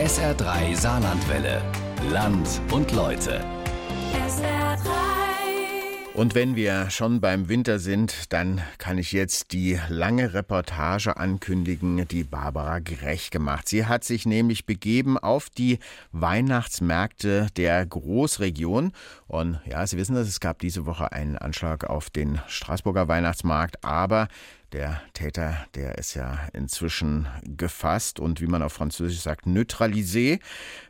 SR3 Saarlandwelle. Land und Leute. SR3. Und wenn wir schon beim Winter sind, dann kann ich jetzt die lange Reportage ankündigen, die Barbara Grech gemacht. Sie hat sich nämlich begeben auf die Weihnachtsmärkte der Großregion. Und ja, Sie wissen das, es gab diese Woche einen Anschlag auf den Straßburger Weihnachtsmarkt, aber der Täter, der ist ja inzwischen gefasst und wie man auf Französisch sagt, neutralisé.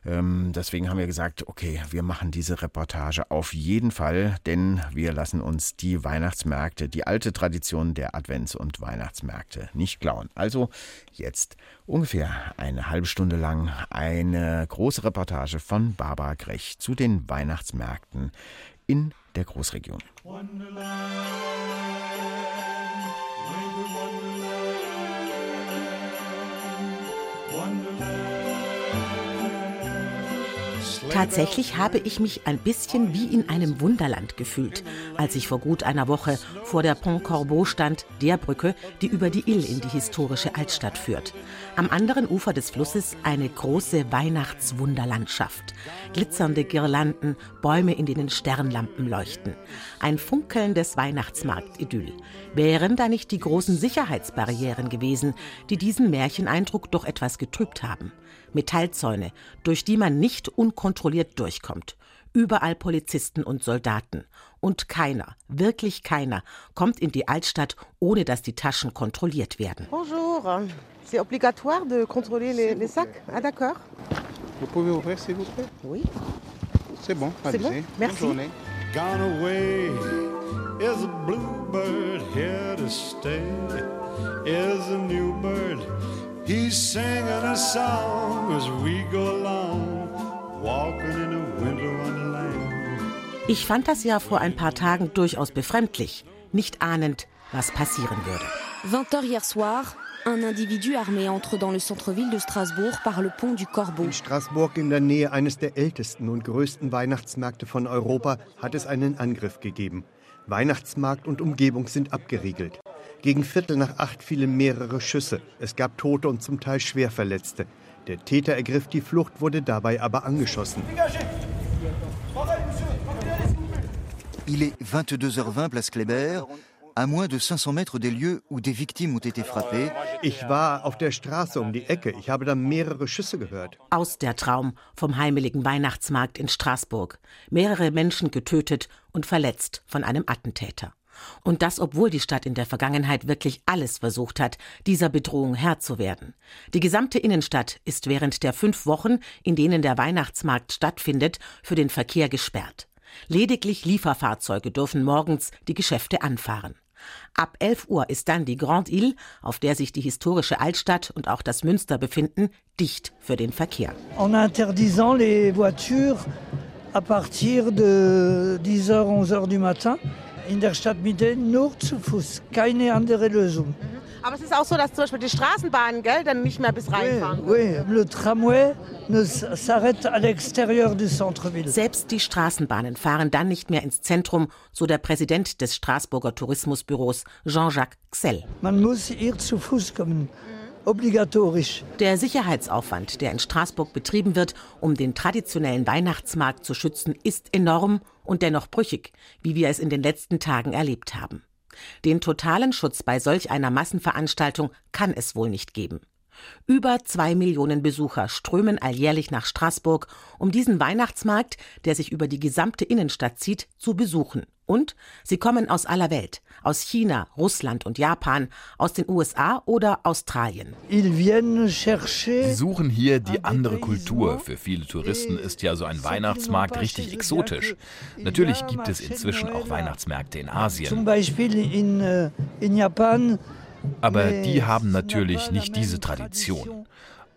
Ähm, deswegen haben wir gesagt, okay, wir machen diese Reportage auf jeden Fall, denn wir lassen uns die Weihnachtsmärkte, die alte Tradition der Advents- und Weihnachtsmärkte nicht klauen. Also jetzt ungefähr eine halbe Stunde lang eine große Reportage von Barbara Grech zu den Weihnachtsmärkten in der Großregion. Wonderland, Wonderland. Tatsächlich habe ich mich ein bisschen wie in einem Wunderland gefühlt, als ich vor gut einer Woche vor der Pont Corbeau stand, der Brücke, die über die Ill in die historische Altstadt führt. Am anderen Ufer des Flusses eine große Weihnachtswunderlandschaft. Glitzernde Girlanden, Bäume, in denen Sternlampen leuchten. Ein funkelndes Weihnachtsmarktidyll. Wären da nicht die großen Sicherheitsbarrieren gewesen, die diesen Märcheneindruck doch etwas getrübt haben? Metallzäune, durch die man nicht unkontrolliert durchkommt. Überall Polizisten und Soldaten. Und keiner, wirklich keiner, kommt in die Altstadt, ohne dass die Taschen kontrolliert werden. Bonjour. C'est obligatoire de contrôler les, les sacs Ah d'accord. Vous pouvez ouvrir s'il vous plaît Oui. C'est bon, C'est bon. Merci. Bonne journée. Gone away is a bluebird here to stay. Is a new bird. He's singing a song as we go along, walking in a winter wonderland. Ich fand das ja vor ein paar Tagen durchaus befremdlich, nicht ahnend, was passieren würde. 20h hier soir, un individu armé entre dans le centre-ville de Strasbourg par le pont du Corbeau. In Straßburg in der Nähe eines der ältesten und größten Weihnachtsmärkte von Europa hat es einen Angriff gegeben. Weihnachtsmarkt und Umgebung sind abgeriegelt. Gegen Viertel nach acht fielen mehrere Schüsse. Es gab Tote und zum Teil Schwerverletzte. Der Täter ergriff die Flucht, wurde dabei aber angeschossen. Il est 22h20 place Kléber, à moins de 500 mètres des lieux où des victimes ont été frappées. Ich war auf der Straße um die Ecke. Ich habe da mehrere Schüsse gehört. Aus der Traum vom heimeligen Weihnachtsmarkt in Straßburg. Mehrere Menschen getötet und verletzt von einem Attentäter. Und das, obwohl die Stadt in der Vergangenheit wirklich alles versucht hat, dieser Bedrohung Herr zu werden. Die gesamte Innenstadt ist während der fünf Wochen, in denen der Weihnachtsmarkt stattfindet, für den Verkehr gesperrt. Lediglich Lieferfahrzeuge dürfen morgens die Geschäfte anfahren. Ab 11 Uhr ist dann die Grande Ile, auf der sich die historische Altstadt und auch das Münster befinden, dicht für den Verkehr. en interdisant les voitures à partir de 10h, 11h du matin in der Stadtmitte nur zu Fuß. Keine andere Lösung. Aber es ist auch so, dass zum Beispiel die Straßenbahnen, gell, dann nicht mehr bis reinfahren. Oui, le tramway ne s'arrête à l'extérieur du centre-ville. Selbst die Straßenbahnen fahren dann nicht mehr ins Zentrum, so der Präsident des Straßburger Tourismusbüros Jean-Jacques Xell. Man muss hier zu Fuß kommen. Obligatorisch. Der Sicherheitsaufwand, der in Straßburg betrieben wird, um den traditionellen Weihnachtsmarkt zu schützen, ist enorm und dennoch brüchig, wie wir es in den letzten Tagen erlebt haben. Den totalen Schutz bei solch einer Massenveranstaltung kann es wohl nicht geben. Über zwei Millionen Besucher strömen alljährlich nach Straßburg, um diesen Weihnachtsmarkt, der sich über die gesamte Innenstadt zieht, zu besuchen. Und sie kommen aus aller Welt, aus China, Russland und Japan, aus den USA oder Australien. Sie suchen hier die andere Kultur. Für viele Touristen ist ja so ein Weihnachtsmarkt richtig exotisch. Natürlich gibt es inzwischen auch Weihnachtsmärkte in zum Asien, Beispiel in, äh, in Japan. aber die haben natürlich nicht diese Tradition.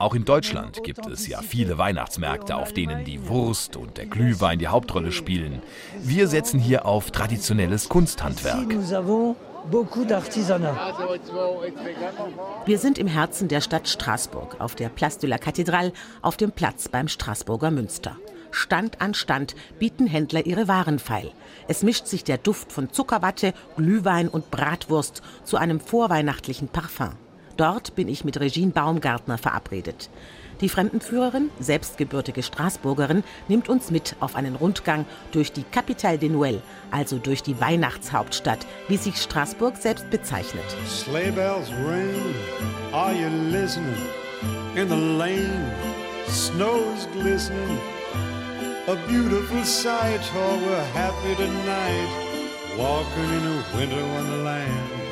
Auch in Deutschland gibt es ja viele Weihnachtsmärkte, auf denen die Wurst und der Glühwein die Hauptrolle spielen. Wir setzen hier auf traditionelles Kunsthandwerk. Wir sind im Herzen der Stadt Straßburg, auf der Place de la Cathédrale, auf dem Platz beim Straßburger Münster. Stand an Stand bieten Händler ihre Waren feil. Es mischt sich der Duft von Zuckerwatte, Glühwein und Bratwurst zu einem vorweihnachtlichen Parfum. Dort bin ich mit Regine Baumgartner verabredet. Die Fremdenführerin, selbstgebürtige Straßburgerin, nimmt uns mit auf einen Rundgang durch die Capitale des Noël, also durch die Weihnachtshauptstadt, wie sich Straßburg selbst bezeichnet. Sleigh ring, are you listening? In the lane, snow's glistening. A beautiful sight, oh, we're happy tonight,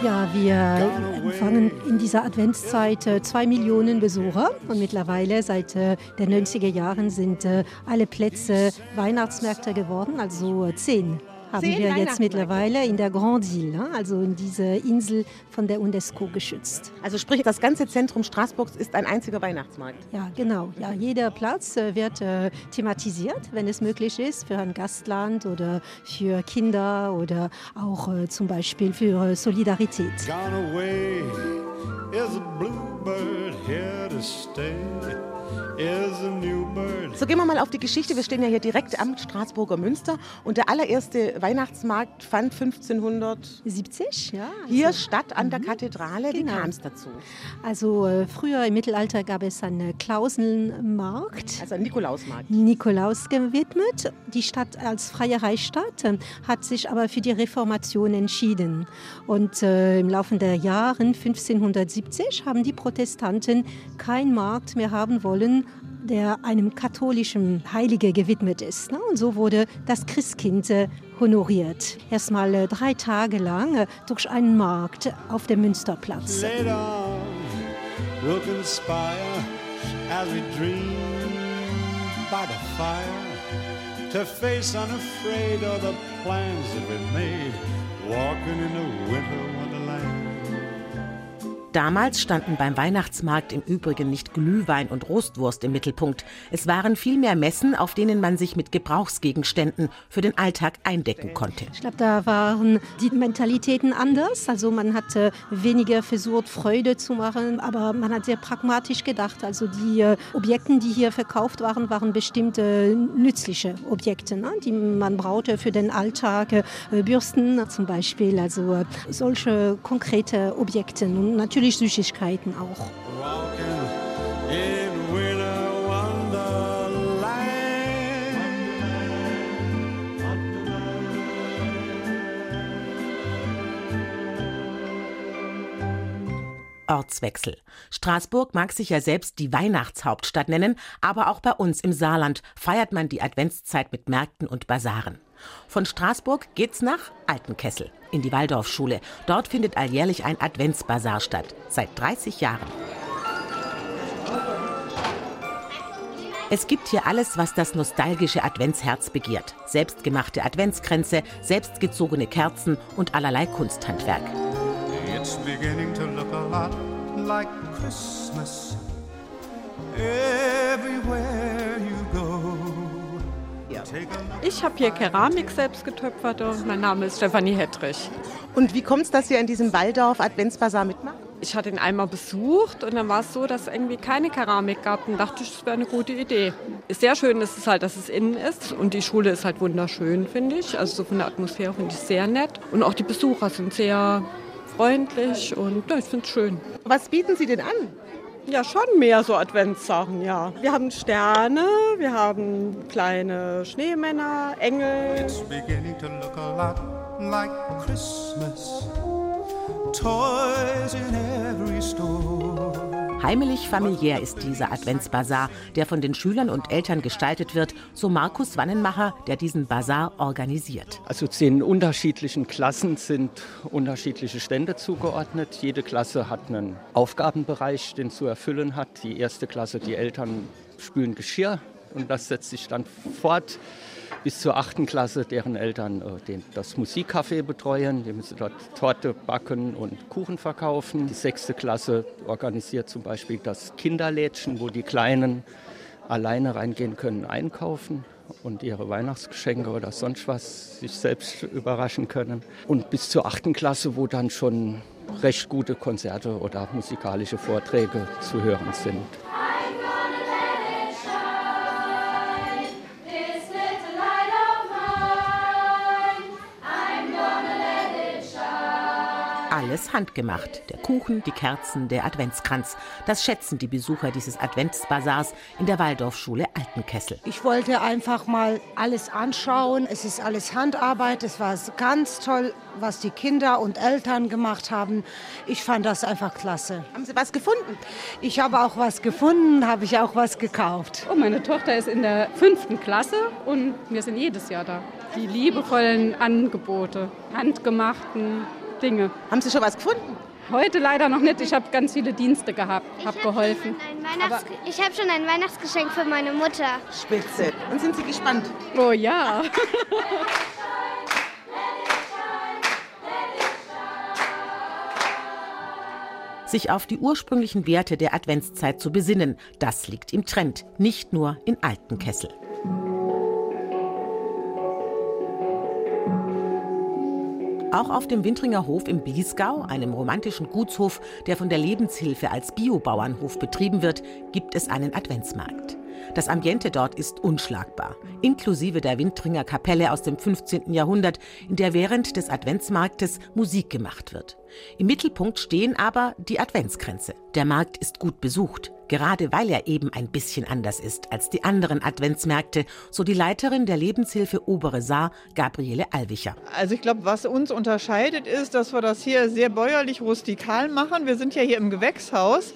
Ja, wir empfangen in dieser Adventszeit äh, zwei Millionen Besucher. Und mittlerweile seit äh, den 90er Jahren sind äh, alle Plätze Weihnachtsmärkte geworden, also zehn haben wir jetzt mittlerweile in der Grande Île, ne? also in dieser Insel von der UNESCO geschützt. Also sprich, das ganze Zentrum Straßburgs ist ein einziger Weihnachtsmarkt. Ja, genau. Ja, jeder Platz äh, wird äh, thematisiert, wenn es möglich ist, für ein Gastland oder für Kinder oder auch äh, zum Beispiel für äh, Solidarität. Gone away is a bluebird here to stay. Is a new bird. So gehen wir mal auf die Geschichte. Wir stehen ja hier direkt am Straßburger Münster und der allererste Weihnachtsmarkt fand 1570 ja, hier also- statt an der Kathedrale. Wie Genau. kam es dazu? Also äh, früher im Mittelalter gab es einen Klausenmarkt. Also ein Nikolausmarkt. Nikolaus gewidmet. Die Stadt als freie Reichsstadt äh, hat sich aber für die Reformation entschieden. Und äh, im Laufe der Jahre 1570 haben die Protestanten keinen Markt mehr haben wollen, der einem katholischen Heilige gewidmet ist. ne? Und so wurde das Christkind äh, honoriert. Erstmal äh, drei Tage lang äh, durch einen Markt auf dem Münsterplatz. Later we'll conspire as we dream by the fire to face unafraid all the plans that we made, walking in a winter. Damals standen beim Weihnachtsmarkt im Übrigen nicht Glühwein und Roastwurst im Mittelpunkt. Es waren vielmehr Messen, auf denen man sich mit Gebrauchsgegenständen für den Alltag eindecken konnte. Ich glaube, da waren die Mentalitäten anders. Also man hat äh, weniger versucht, Freude zu machen, aber man hat sehr pragmatisch gedacht. Also die äh, Objekte, die hier verkauft waren, waren bestimmte nützliche Objekte, ne? die man brauchte für den Alltag. Äh, Bürsten zum Beispiel, also äh, solche konkrete Objekte und natürlich Süßigkeiten auch. Ortswechsel. Straßburg mag sich ja selbst die Weihnachtshauptstadt nennen, aber auch bei uns im Saarland feiert man die Adventszeit mit Märkten und Basaren. Von Straßburg geht's nach Altenkessel in die Waldorfschule. Dort findet alljährlich ein Adventsbasar statt, seit 30 Jahren. Es gibt hier alles, was das nostalgische Adventsherz begehrt. Selbstgemachte Adventskränze, selbstgezogene Kerzen und allerlei Kunsthandwerk. It's beginning to look a lot like Christmas everywhere Ich habe hier Keramik selbst getöpfert und mein Name ist Stefanie Hettrich. Und wie kommt es, dass ihr in diesem Waldorf Adventsbasar mitmacht? Ich hatte ihn einmal besucht und dann war es so, dass es irgendwie keine Keramik gab und dachte ich, das wäre eine gute Idee. Ist sehr schön ist es halt, dass es innen ist und die Schule ist halt wunderschön, finde ich. Also so von der Atmosphäre finde ich sehr nett und auch die Besucher sind sehr freundlich und ja, ich finde es schön. Was bieten Sie denn an? Ja, schon mehr so Adventssachen, ja. Wir haben Sterne, wir haben kleine Schneemänner, Engel. It's beginning to look a lot like Christmas. Toys in every store. Heimelig familiär ist dieser Adventsbasar, der von den Schülern und Eltern gestaltet wird, so Markus Wannenmacher, der diesen Basar organisiert. Also zehn unterschiedlichen Klassen sind unterschiedliche Stände zugeordnet. Jede Klasse hat einen Aufgabenbereich, den zu erfüllen hat. Die erste Klasse, die Eltern spülen Geschirr und das setzt sich dann fort bis zur achten Klasse, deren Eltern äh, den, das Musikcafé betreuen. Die müssen dort Torte backen und Kuchen verkaufen. Die sechste Klasse organisiert zum Beispiel das Kinderlädchen, wo die Kleinen alleine reingehen können, einkaufen und ihre Weihnachtsgeschenke oder sonst was sich selbst überraschen können. Und bis zur achten Klasse, wo dann schon recht gute Konzerte oder musikalische Vorträge zu hören sind. Alles handgemacht. Der Kuchen, die Kerzen, der Adventskranz. Das schätzen die Besucher dieses Adventsbasars in der Waldorfschule Altenkessel. Ich wollte einfach mal alles anschauen. Es ist alles Handarbeit. Es war ganz toll, was die Kinder und Eltern gemacht haben. Ich fand das einfach klasse. Haben Sie was gefunden? Ich habe auch was gefunden, habe ich auch was gekauft. Oh, meine Tochter ist in der fünften Klasse und wir sind jedes Jahr da. Die liebevollen Angebote, handgemachten Dinge. Haben Sie schon was gefunden? Heute leider noch nicht. Ich habe ganz viele Dienste gehabt, habe geholfen. ich habe schon ein Weihnachtsgeschenk für meine Mutter. Spitze. Und sind Sie gespannt? Oh ja. Sich auf die ursprünglichen Werte der Adventszeit zu besinnen, das liegt im Trend, nicht nur in alten Kessel. Auch auf dem Wintringer Hof im Biesgau, einem romantischen Gutshof, der von der Lebenshilfe als Biobauernhof betrieben wird, gibt es einen Adventsmarkt. Das Ambiente dort ist unschlagbar, inklusive der Wintringer Kapelle aus dem 15. Jahrhundert, in der während des Adventsmarktes Musik gemacht wird. Im Mittelpunkt stehen aber die Adventskränze. Der Markt ist gut besucht, gerade weil er eben ein bisschen anders ist als die anderen Adventsmärkte, so die Leiterin der Lebenshilfe Obere Saar, Gabriele Alwicher. Also ich glaube, was uns unterscheidet, ist, dass wir das hier sehr bäuerlich rustikal machen. Wir sind ja hier im Gewächshaus.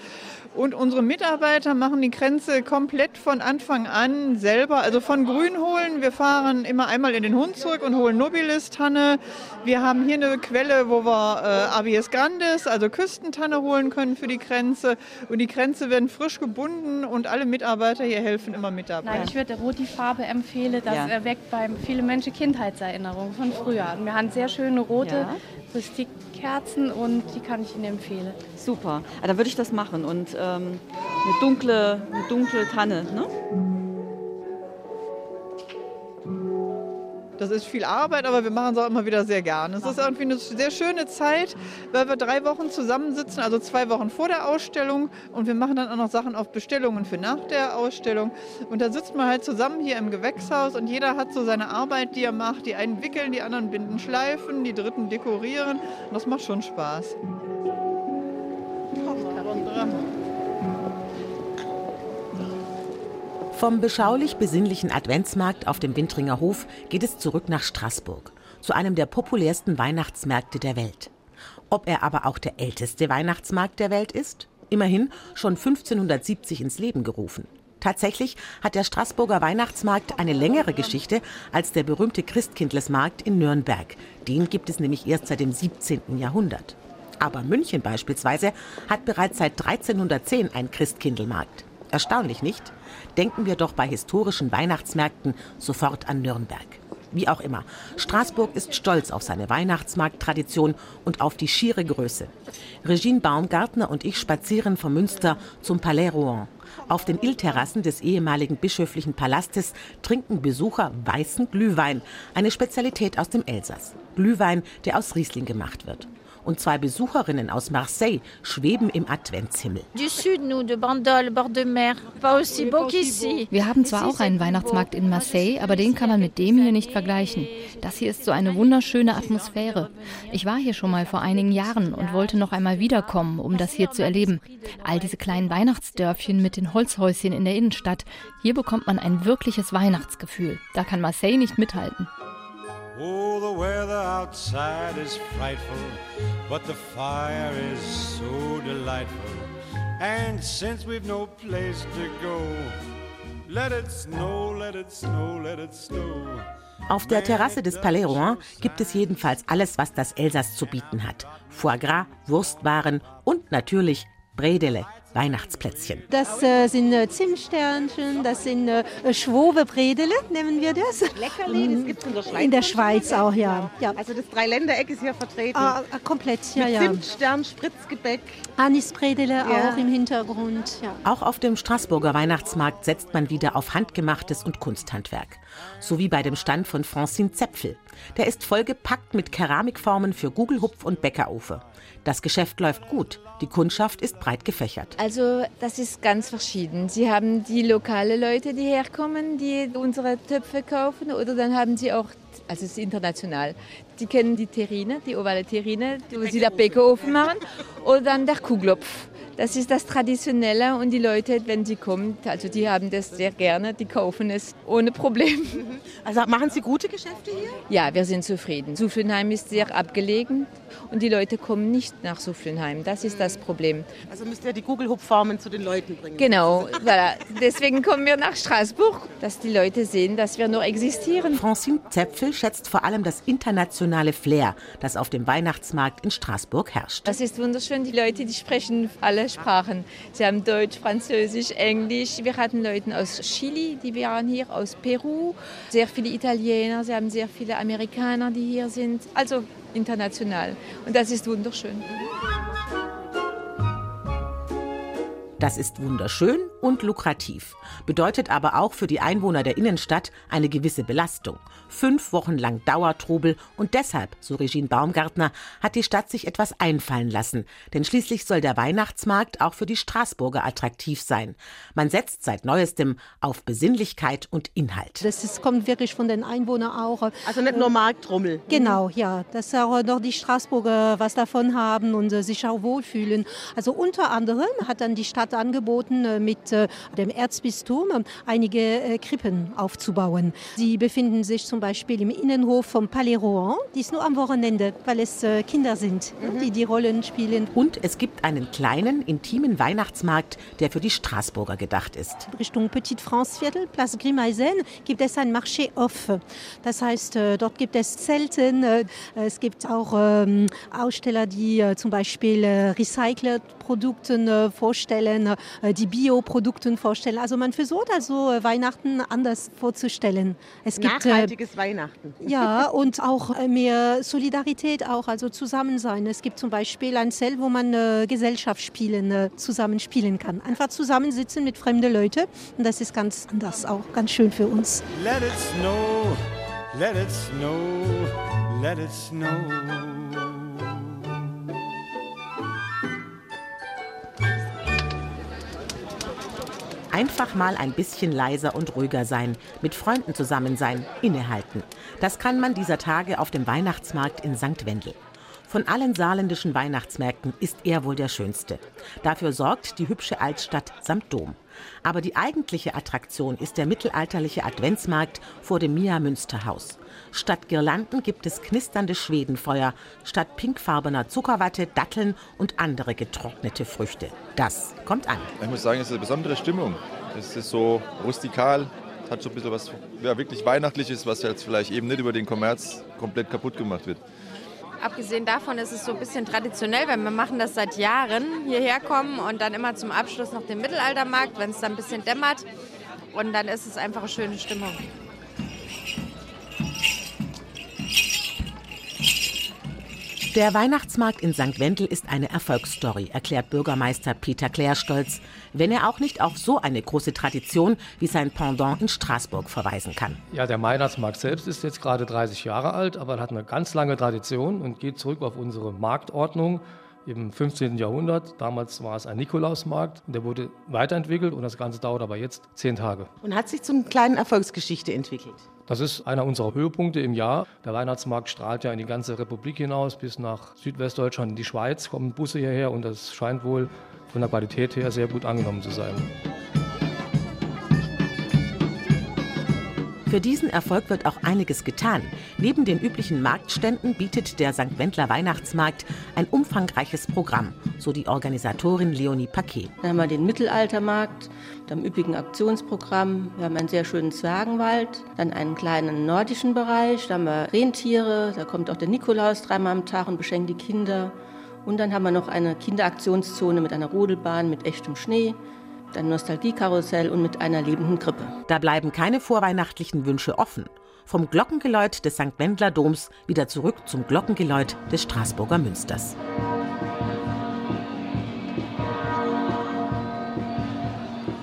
Und unsere Mitarbeiter machen die Grenze komplett von Anfang an selber, also von Grün holen. Wir fahren immer einmal in den Hund zurück und holen Nobilis-Tanne. Wir haben hier eine Quelle, wo wir äh, Abies Grandes, also Küstentanne holen können für die Grenze. Und die Grenze werden frisch gebunden und alle Mitarbeiter hier helfen immer mit dabei. Nein, ich würde rot die Farbe empfehlen. Das ja. erweckt bei vielen Menschen Kindheitserinnerungen von früher. Wir haben sehr schöne rote ja. Rustikkerzen und die kann ich Ihnen empfehlen. Super, ah, dann würde ich das machen und ähm, eine, dunkle, eine dunkle Tanne. Ne? Das ist viel Arbeit, aber wir machen es auch immer wieder sehr gerne. Es ist irgendwie eine sehr schöne Zeit, weil wir drei Wochen zusammensitzen, also zwei Wochen vor der Ausstellung und wir machen dann auch noch Sachen auf Bestellungen für nach der Ausstellung. Und da sitzt man halt zusammen hier im Gewächshaus und jeder hat so seine Arbeit, die er macht. Die einen wickeln, die anderen binden Schleifen, die dritten dekorieren. Und das macht schon Spaß. Vom beschaulich besinnlichen Adventsmarkt auf dem Wintringer Hof geht es zurück nach Straßburg, zu einem der populärsten Weihnachtsmärkte der Welt. Ob er aber auch der älteste Weihnachtsmarkt der Welt ist? Immerhin schon 1570 ins Leben gerufen. Tatsächlich hat der Straßburger Weihnachtsmarkt eine längere Geschichte als der berühmte Christkindlesmarkt in Nürnberg. Den gibt es nämlich erst seit dem 17. Jahrhundert. Aber München beispielsweise hat bereits seit 1310 einen Christkindlmarkt. Erstaunlich nicht? Denken wir doch bei historischen Weihnachtsmärkten sofort an Nürnberg. Wie auch immer, Straßburg ist stolz auf seine Weihnachtsmarkttradition und auf die schiere Größe. Regine Baumgartner und ich spazieren vom Münster zum Palais Rouen. Auf den Illterrassen des ehemaligen bischöflichen Palastes trinken Besucher weißen Glühwein, eine Spezialität aus dem Elsass. Glühwein, der aus Riesling gemacht wird und zwei Besucherinnen aus Marseille schweben im Adventshimmel. Wir haben zwar auch einen Weihnachtsmarkt in Marseille, aber den kann man mit dem hier nicht vergleichen. Das hier ist so eine wunderschöne Atmosphäre. Ich war hier schon mal vor einigen Jahren und wollte noch einmal wiederkommen, um das hier zu erleben. All diese kleinen Weihnachtsdörfchen mit den Holzhäuschen in der Innenstadt. Hier bekommt man ein wirkliches Weihnachtsgefühl. Da kann Marseille nicht mithalten. Oh, the weather outside is frightful, but the fire is so delightful. And since we've no place to go, let it snow, let it snow, let it snow. Auf der Terrasse des Palais Rouen gibt es jedenfalls alles, was das Elsass zu bieten hat. Foie Gras, Wurstwaren und natürlich Bredele, Weihnachtsplätzchen. Das äh, sind äh, Zimtsternchen, das sind äh, Schwobebredele, nennen wir das. Leckerli, das gibt es in der Schweiz. In der Schweiz auch, ja. ja. Also das Dreiländereck ist hier vertreten. Ah, ah komplett, ja, Mit ja. Zimtstern, Spritzgebäck. Anisbredele ja. auch im Hintergrund, ja. Auch auf dem Straßburger Weihnachtsmarkt setzt man wieder auf Handgemachtes und Kunsthandwerk. So wie bei dem Stand von Francine Zepfel. Der ist vollgepackt mit Keramikformen für Gugelhupf und Bäckerofe. Das Geschäft läuft gut. Die Kundschaft ist breit gefächert. Also das ist ganz verschieden. Sie haben die lokale Leute, die herkommen, die unsere Töpfe kaufen, oder dann haben sie auch also es ist international. Die kennen die Terrine, die ovale Terrine, wo sie der Bäckeofen machen, oder dann der Kuhglopf. Das ist das Traditionelle und die Leute, wenn sie kommen, also die haben das sehr gerne, die kaufen es ohne Problem. Also machen Sie gute Geschäfte hier? Ja, wir sind zufrieden. Suflenheim ist sehr abgelegen und die Leute kommen nicht nach Suflenheim. Das ist das Problem. Also müsst ihr die Google-Hupfformen zu den Leuten bringen. Genau, voilà. deswegen kommen wir nach Straßburg, dass die Leute sehen, dass wir noch existieren. Francine Zepfel schätzt vor allem das internationale Flair, das auf dem Weihnachtsmarkt in Straßburg herrscht. Das ist wunderschön. Die Leute, die sprechen alle Sprachen. Sie haben Deutsch, Französisch, Englisch. Wir hatten Leute aus Chile, die waren hier, aus Peru, sehr viele Italiener, sie haben sehr viele Amerikaner, die hier sind. Also international. Und das ist wunderschön. Das ist wunderschön und lukrativ, bedeutet aber auch für die Einwohner der Innenstadt eine gewisse Belastung. Fünf Wochen lang Dauertrubel und deshalb, so Regine Baumgartner, hat die Stadt sich etwas einfallen lassen. Denn schließlich soll der Weihnachtsmarkt auch für die Straßburger attraktiv sein. Man setzt seit neuestem auf Besinnlichkeit und Inhalt. Das ist, kommt wirklich von den Einwohnern auch. Also nicht nur Marktrummel. Genau, ja. Dass auch noch die Straßburger was davon haben und sich auch wohlfühlen. Also unter anderem hat dann die Stadt angeboten, mit dem Erzbistum einige Krippen aufzubauen. Sie befinden sich zum Beispiel im Innenhof vom Palais Rouen. Die ist nur am Wochenende, weil es Kinder sind, mhm. die die Rollen spielen. Und es gibt einen kleinen, intimen Weihnachtsmarkt, der für die Straßburger gedacht ist. Richtung Petite France Viertel, Place Grimeisen, gibt es ein Marché off. Das heißt, dort gibt es Zelten. Es gibt auch Aussteller, die zum Beispiel Recycled-Produkte vorstellen, die Bioprodukte vorstellen. Also man versucht also Weihnachten anders vorzustellen. Es gibt Nachhaltiges Weihnachten. Ja, und auch mehr Solidarität auch, also zusammen sein. Es gibt zum Beispiel ein Zelt, wo man äh, Gesellschaftsspielen äh, zusammen spielen kann. Einfach zusammensitzen mit fremden Leuten und das ist ganz anders auch, ganz schön für uns. Let it snow, let it snow, let it snow. Einfach mal ein bisschen leiser und ruhiger sein, mit Freunden zusammen sein, innehalten. Das kann man dieser Tage auf dem Weihnachtsmarkt in St. Wendel. Von allen saarländischen Weihnachtsmärkten ist er wohl der schönste. Dafür sorgt die hübsche Altstadt samt Dom. Aber die eigentliche Attraktion ist der mittelalterliche Adventsmarkt vor dem Mia Münsterhaus. Statt Girlanden gibt es knisternde Schwedenfeuer, statt pinkfarbener Zuckerwatte, Datteln und andere getrocknete Früchte. Das kommt an. Ich muss sagen, es ist eine besondere Stimmung. Es ist so rustikal, hat so ein bisschen was ja, wirklich Weihnachtliches, was jetzt vielleicht eben nicht über den Kommerz komplett kaputt gemacht wird. Abgesehen davon ist es so ein bisschen traditionell, weil wir machen das seit Jahren, hierher kommen und dann immer zum Abschluss noch den Mittelaltermarkt, wenn es dann ein bisschen dämmert. Und dann ist es einfach eine schöne Stimmung. Der Weihnachtsmarkt in St. Wendel ist eine Erfolgsstory, erklärt Bürgermeister Peter Klärstolz, wenn er auch nicht auf so eine große Tradition wie sein Pendant in Straßburg verweisen kann. Ja, der Weihnachtsmarkt selbst ist jetzt gerade 30 Jahre alt, aber er hat eine ganz lange Tradition und geht zurück auf unsere Marktordnung im 15. Jahrhundert. Damals war es ein Nikolausmarkt und der wurde weiterentwickelt und das Ganze dauert aber jetzt zehn Tage. Und hat sich zum kleinen Erfolgsgeschichte entwickelt. Das ist einer unserer Höhepunkte im Jahr. Der Weihnachtsmarkt strahlt ja in die ganze Republik hinaus, bis nach Südwestdeutschland in die Schweiz kommen Busse hierher und das scheint wohl von der Qualität her sehr gut angenommen zu sein. Für diesen Erfolg wird auch einiges getan. Neben den üblichen Marktständen bietet der St. Wendler Weihnachtsmarkt ein umfangreiches Programm, so die Organisatorin Leonie Paquet. Dann haben wir den Mittelaltermarkt, mit einem üppigen Aktionsprogramm. Wir haben einen sehr schönen Zwergenwald, dann einen kleinen nordischen Bereich, da haben wir Rentiere, da kommt auch der Nikolaus dreimal am Tag und beschenkt die Kinder. Und dann haben wir noch eine Kinderaktionszone mit einer Rodelbahn mit echtem Schnee ein Nostalgiekarussell und mit einer lebenden Krippe. Da bleiben keine vorweihnachtlichen Wünsche offen. Vom Glockengeläut des St. Wendler Doms wieder zurück zum Glockengeläut des Straßburger Münsters.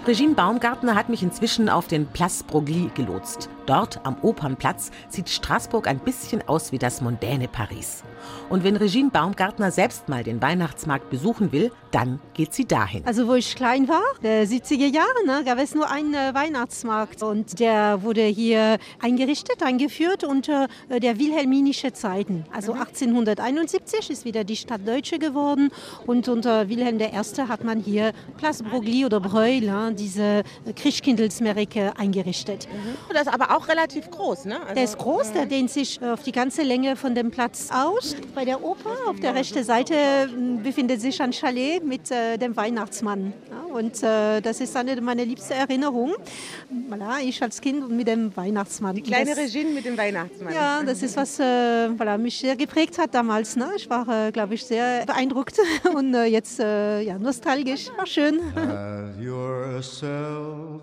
Regine Baumgartner hat mich inzwischen auf den Place Broglie gelotst. Dort am Opernplatz sieht Straßburg ein bisschen aus wie das mondäne Paris. Und wenn Regine Baumgartner selbst mal den Weihnachtsmarkt besuchen will, dann geht sie dahin. Also wo ich klein war, der 70er Jahre, ne, gab es nur einen äh, Weihnachtsmarkt und der wurde hier eingerichtet, eingeführt unter äh, der wilhelminische Zeiten. Also mhm. 1871 ist wieder die Stadt Deutsche geworden und unter Wilhelm I. hat man hier Place Broglie oder Breuil, ne, diese Christkindlesmärke eingerichtet. Mhm. Das aber auch relativ groß, ne? Also, der ist groß, der dehnt sich äh, auf die ganze Länge von dem Platz aus. Bei der Oper auf der rechten Seite befindet sich ein Chalet mit äh, dem Weihnachtsmann. Ja, und äh, das ist eine meiner liebsten Erinnerungen. Voilà, ich als Kind mit dem Weihnachtsmann. Die kleine das, Regine mit dem Weihnachtsmann. Ja, das ist was, äh, voilà, mich sehr geprägt hat damals. Ne? Ich war, äh, glaube ich, sehr beeindruckt und äh, jetzt ja, nostalgisch. War schön. Have yourself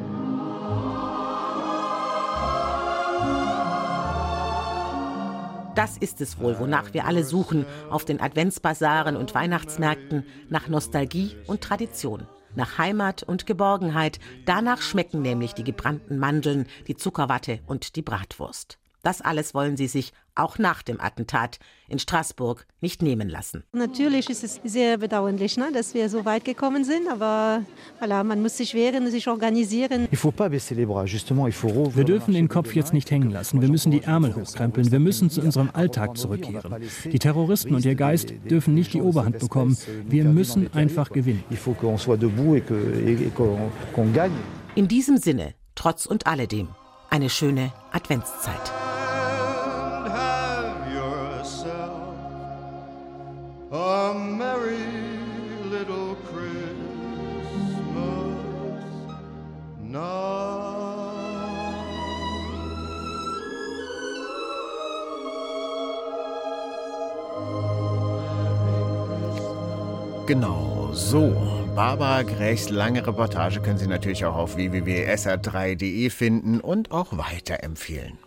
Das ist es wohl, wonach wir alle suchen auf den Adventsbasaren und Weihnachtsmärkten, nach Nostalgie und Tradition, nach Heimat und Geborgenheit. Danach schmecken nämlich die gebrannten Mandeln, die Zuckerwatte und die Bratwurst. Das alles wollen sie sich auch nach dem Attentat in Straßburg nicht nehmen lassen. Natürlich ist es sehr bedauerlich, ne, dass wir so weit gekommen sind, aber voilà, man muss sich wehren, sich organisieren. Wir dürfen den Kopf jetzt nicht hängen lassen. Wir müssen die Ärmel hochkrempeln. Wir müssen zu unserem Alltag zurückkehren. Die Terroristen und ihr Geist dürfen nicht die Oberhand bekommen. Wir müssen einfach gewinnen. In diesem Sinne, trotz und alledem, eine schöne Adventszeit. Genau, so. Barbara Grechs lange Reportage können Sie natürlich auch auf www.sr3.de finden und auch weiterempfehlen.